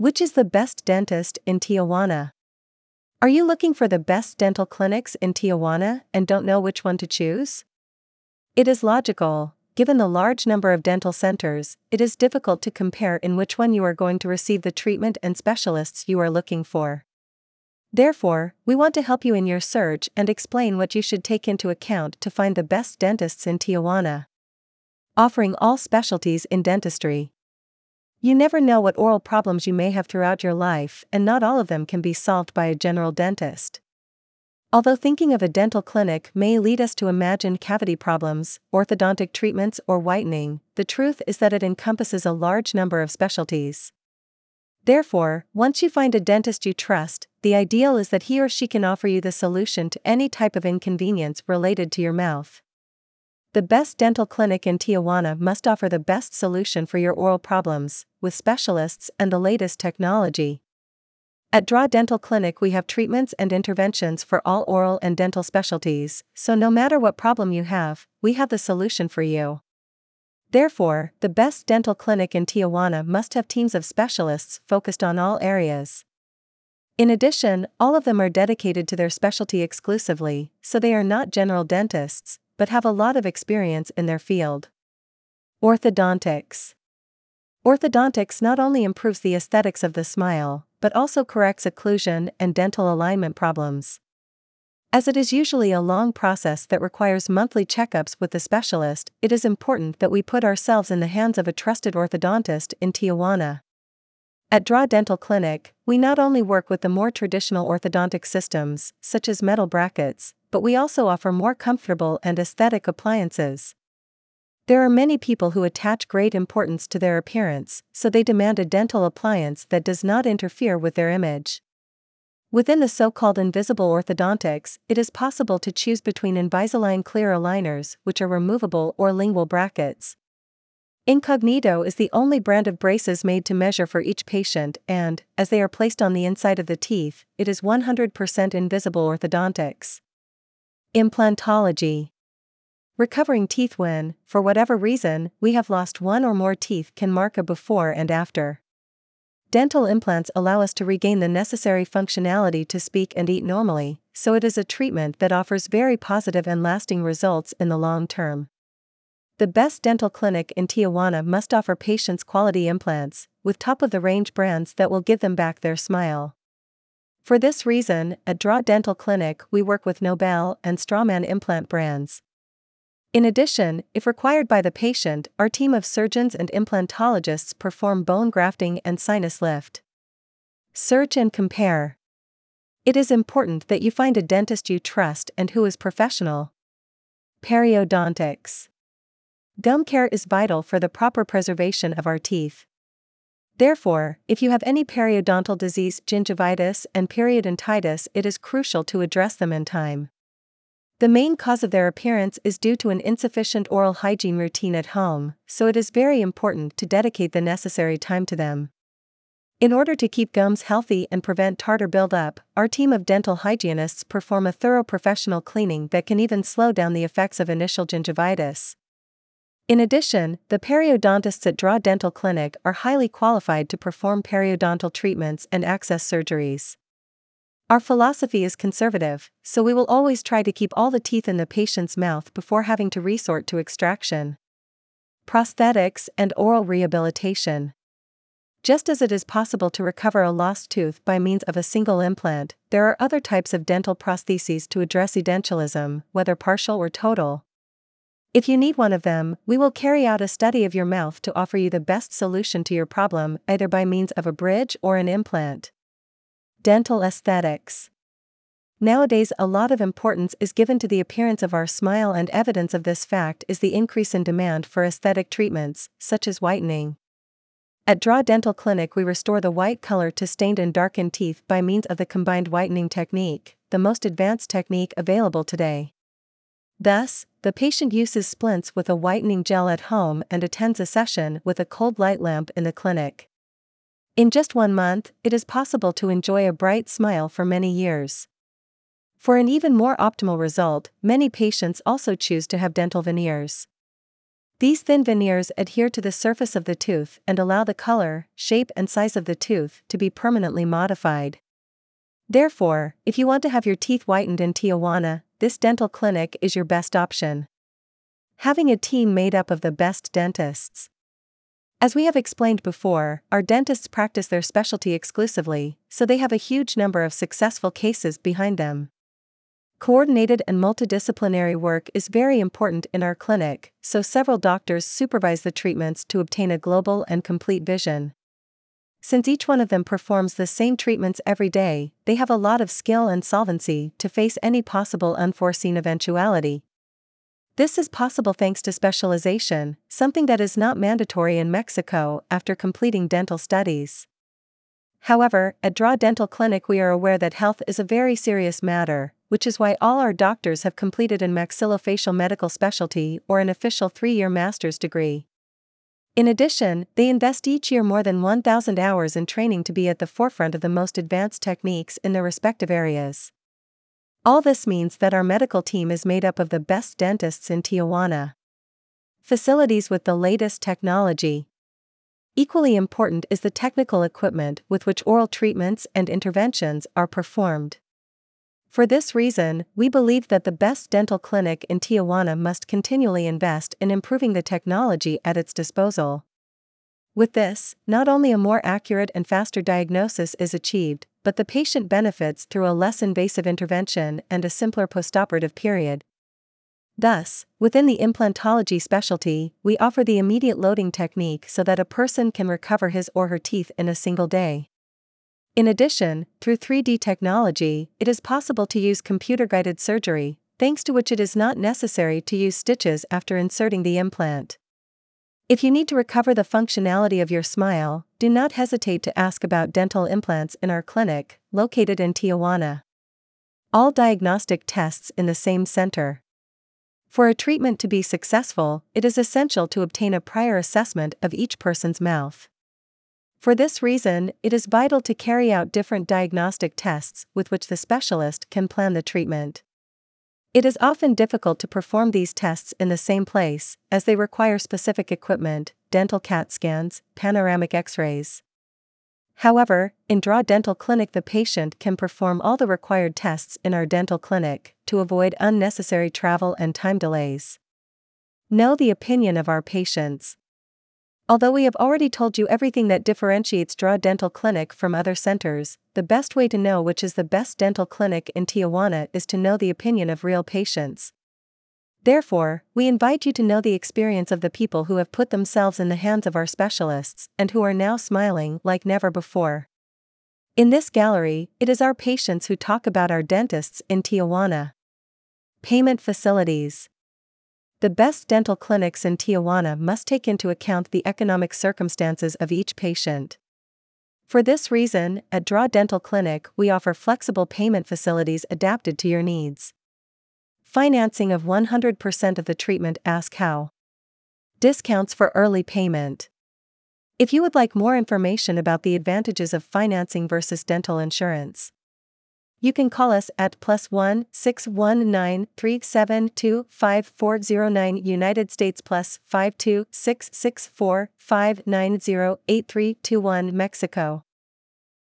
Which is the best dentist in Tijuana? Are you looking for the best dental clinics in Tijuana and don't know which one to choose? It is logical, given the large number of dental centers, it is difficult to compare in which one you are going to receive the treatment and specialists you are looking for. Therefore, we want to help you in your search and explain what you should take into account to find the best dentists in Tijuana. Offering all specialties in dentistry. You never know what oral problems you may have throughout your life, and not all of them can be solved by a general dentist. Although thinking of a dental clinic may lead us to imagine cavity problems, orthodontic treatments, or whitening, the truth is that it encompasses a large number of specialties. Therefore, once you find a dentist you trust, the ideal is that he or she can offer you the solution to any type of inconvenience related to your mouth. The best dental clinic in Tijuana must offer the best solution for your oral problems, with specialists and the latest technology. At Draw Dental Clinic, we have treatments and interventions for all oral and dental specialties, so no matter what problem you have, we have the solution for you. Therefore, the best dental clinic in Tijuana must have teams of specialists focused on all areas. In addition, all of them are dedicated to their specialty exclusively, so they are not general dentists, but have a lot of experience in their field. Orthodontics Orthodontics not only improves the aesthetics of the smile, but also corrects occlusion and dental alignment problems. As it is usually a long process that requires monthly checkups with the specialist, it is important that we put ourselves in the hands of a trusted orthodontist in Tijuana. At Draw Dental Clinic, we not only work with the more traditional orthodontic systems, such as metal brackets, but we also offer more comfortable and aesthetic appliances. There are many people who attach great importance to their appearance, so they demand a dental appliance that does not interfere with their image. Within the so called invisible orthodontics, it is possible to choose between Invisalign clear aligners, which are removable, or lingual brackets. Incognito is the only brand of braces made to measure for each patient, and, as they are placed on the inside of the teeth, it is 100% invisible orthodontics. Implantology. Recovering teeth when, for whatever reason, we have lost one or more teeth can mark a before and after. Dental implants allow us to regain the necessary functionality to speak and eat normally, so it is a treatment that offers very positive and lasting results in the long term. The best dental clinic in Tijuana must offer patients quality implants, with top of the range brands that will give them back their smile. For this reason, at Draw Dental Clinic we work with Nobel and Straumann implant brands. In addition, if required by the patient, our team of surgeons and implantologists perform bone grafting and sinus lift. Search and compare. It is important that you find a dentist you trust and who is professional. Periodontics. Gum care is vital for the proper preservation of our teeth. Therefore, if you have any periodontal disease, gingivitis, and periodontitis, it is crucial to address them in time. The main cause of their appearance is due to an insufficient oral hygiene routine at home, so it is very important to dedicate the necessary time to them. In order to keep gums healthy and prevent tartar buildup, our team of dental hygienists perform a thorough professional cleaning that can even slow down the effects of initial gingivitis. In addition, the periodontists at Draw Dental Clinic are highly qualified to perform periodontal treatments and access surgeries. Our philosophy is conservative, so we will always try to keep all the teeth in the patient's mouth before having to resort to extraction. Prosthetics and oral rehabilitation. Just as it is possible to recover a lost tooth by means of a single implant, there are other types of dental prostheses to address edentulism, whether partial or total. If you need one of them, we will carry out a study of your mouth to offer you the best solution to your problem, either by means of a bridge or an implant. Dental aesthetics. Nowadays, a lot of importance is given to the appearance of our smile, and evidence of this fact is the increase in demand for aesthetic treatments, such as whitening. At Draw Dental Clinic, we restore the white color to stained and darkened teeth by means of the combined whitening technique, the most advanced technique available today. Thus, the patient uses splints with a whitening gel at home and attends a session with a cold light lamp in the clinic. In just one month, it is possible to enjoy a bright smile for many years. For an even more optimal result, many patients also choose to have dental veneers. These thin veneers adhere to the surface of the tooth and allow the color, shape, and size of the tooth to be permanently modified. Therefore, if you want to have your teeth whitened in Tijuana, this dental clinic is your best option. Having a team made up of the best dentists. As we have explained before, our dentists practice their specialty exclusively, so they have a huge number of successful cases behind them. Coordinated and multidisciplinary work is very important in our clinic, so several doctors supervise the treatments to obtain a global and complete vision. Since each one of them performs the same treatments every day, they have a lot of skill and solvency to face any possible unforeseen eventuality. This is possible thanks to specialization, something that is not mandatory in Mexico after completing dental studies. However, at Draw Dental Clinic, we are aware that health is a very serious matter, which is why all our doctors have completed an maxillofacial medical specialty or an official three year master's degree. In addition, they invest each year more than 1,000 hours in training to be at the forefront of the most advanced techniques in their respective areas. All this means that our medical team is made up of the best dentists in Tijuana. Facilities with the latest technology. Equally important is the technical equipment with which oral treatments and interventions are performed. For this reason, we believe that the best dental clinic in Tijuana must continually invest in improving the technology at its disposal. With this, not only a more accurate and faster diagnosis is achieved, but the patient benefits through a less invasive intervention and a simpler postoperative period. Thus, within the implantology specialty, we offer the immediate loading technique so that a person can recover his or her teeth in a single day. In addition, through 3D technology, it is possible to use computer guided surgery, thanks to which it is not necessary to use stitches after inserting the implant. If you need to recover the functionality of your smile, do not hesitate to ask about dental implants in our clinic, located in Tijuana. All diagnostic tests in the same center. For a treatment to be successful, it is essential to obtain a prior assessment of each person's mouth. For this reason, it is vital to carry out different diagnostic tests with which the specialist can plan the treatment. It is often difficult to perform these tests in the same place, as they require specific equipment, dental CAT scans, panoramic x rays. However, in Draw Dental Clinic, the patient can perform all the required tests in our dental clinic to avoid unnecessary travel and time delays. Know the opinion of our patients. Although we have already told you everything that differentiates Draw Dental Clinic from other centers, the best way to know which is the best dental clinic in Tijuana is to know the opinion of real patients. Therefore, we invite you to know the experience of the people who have put themselves in the hands of our specialists and who are now smiling like never before. In this gallery, it is our patients who talk about our dentists in Tijuana. Payment facilities. The best dental clinics in Tijuana must take into account the economic circumstances of each patient. For this reason, at Draw Dental Clinic, we offer flexible payment facilities adapted to your needs. Financing of 100% of the treatment Ask How. Discounts for early payment. If you would like more information about the advantages of financing versus dental insurance, you can call us at plus 1 619 372 5409 United States plus 52 664 590 8321 Mexico.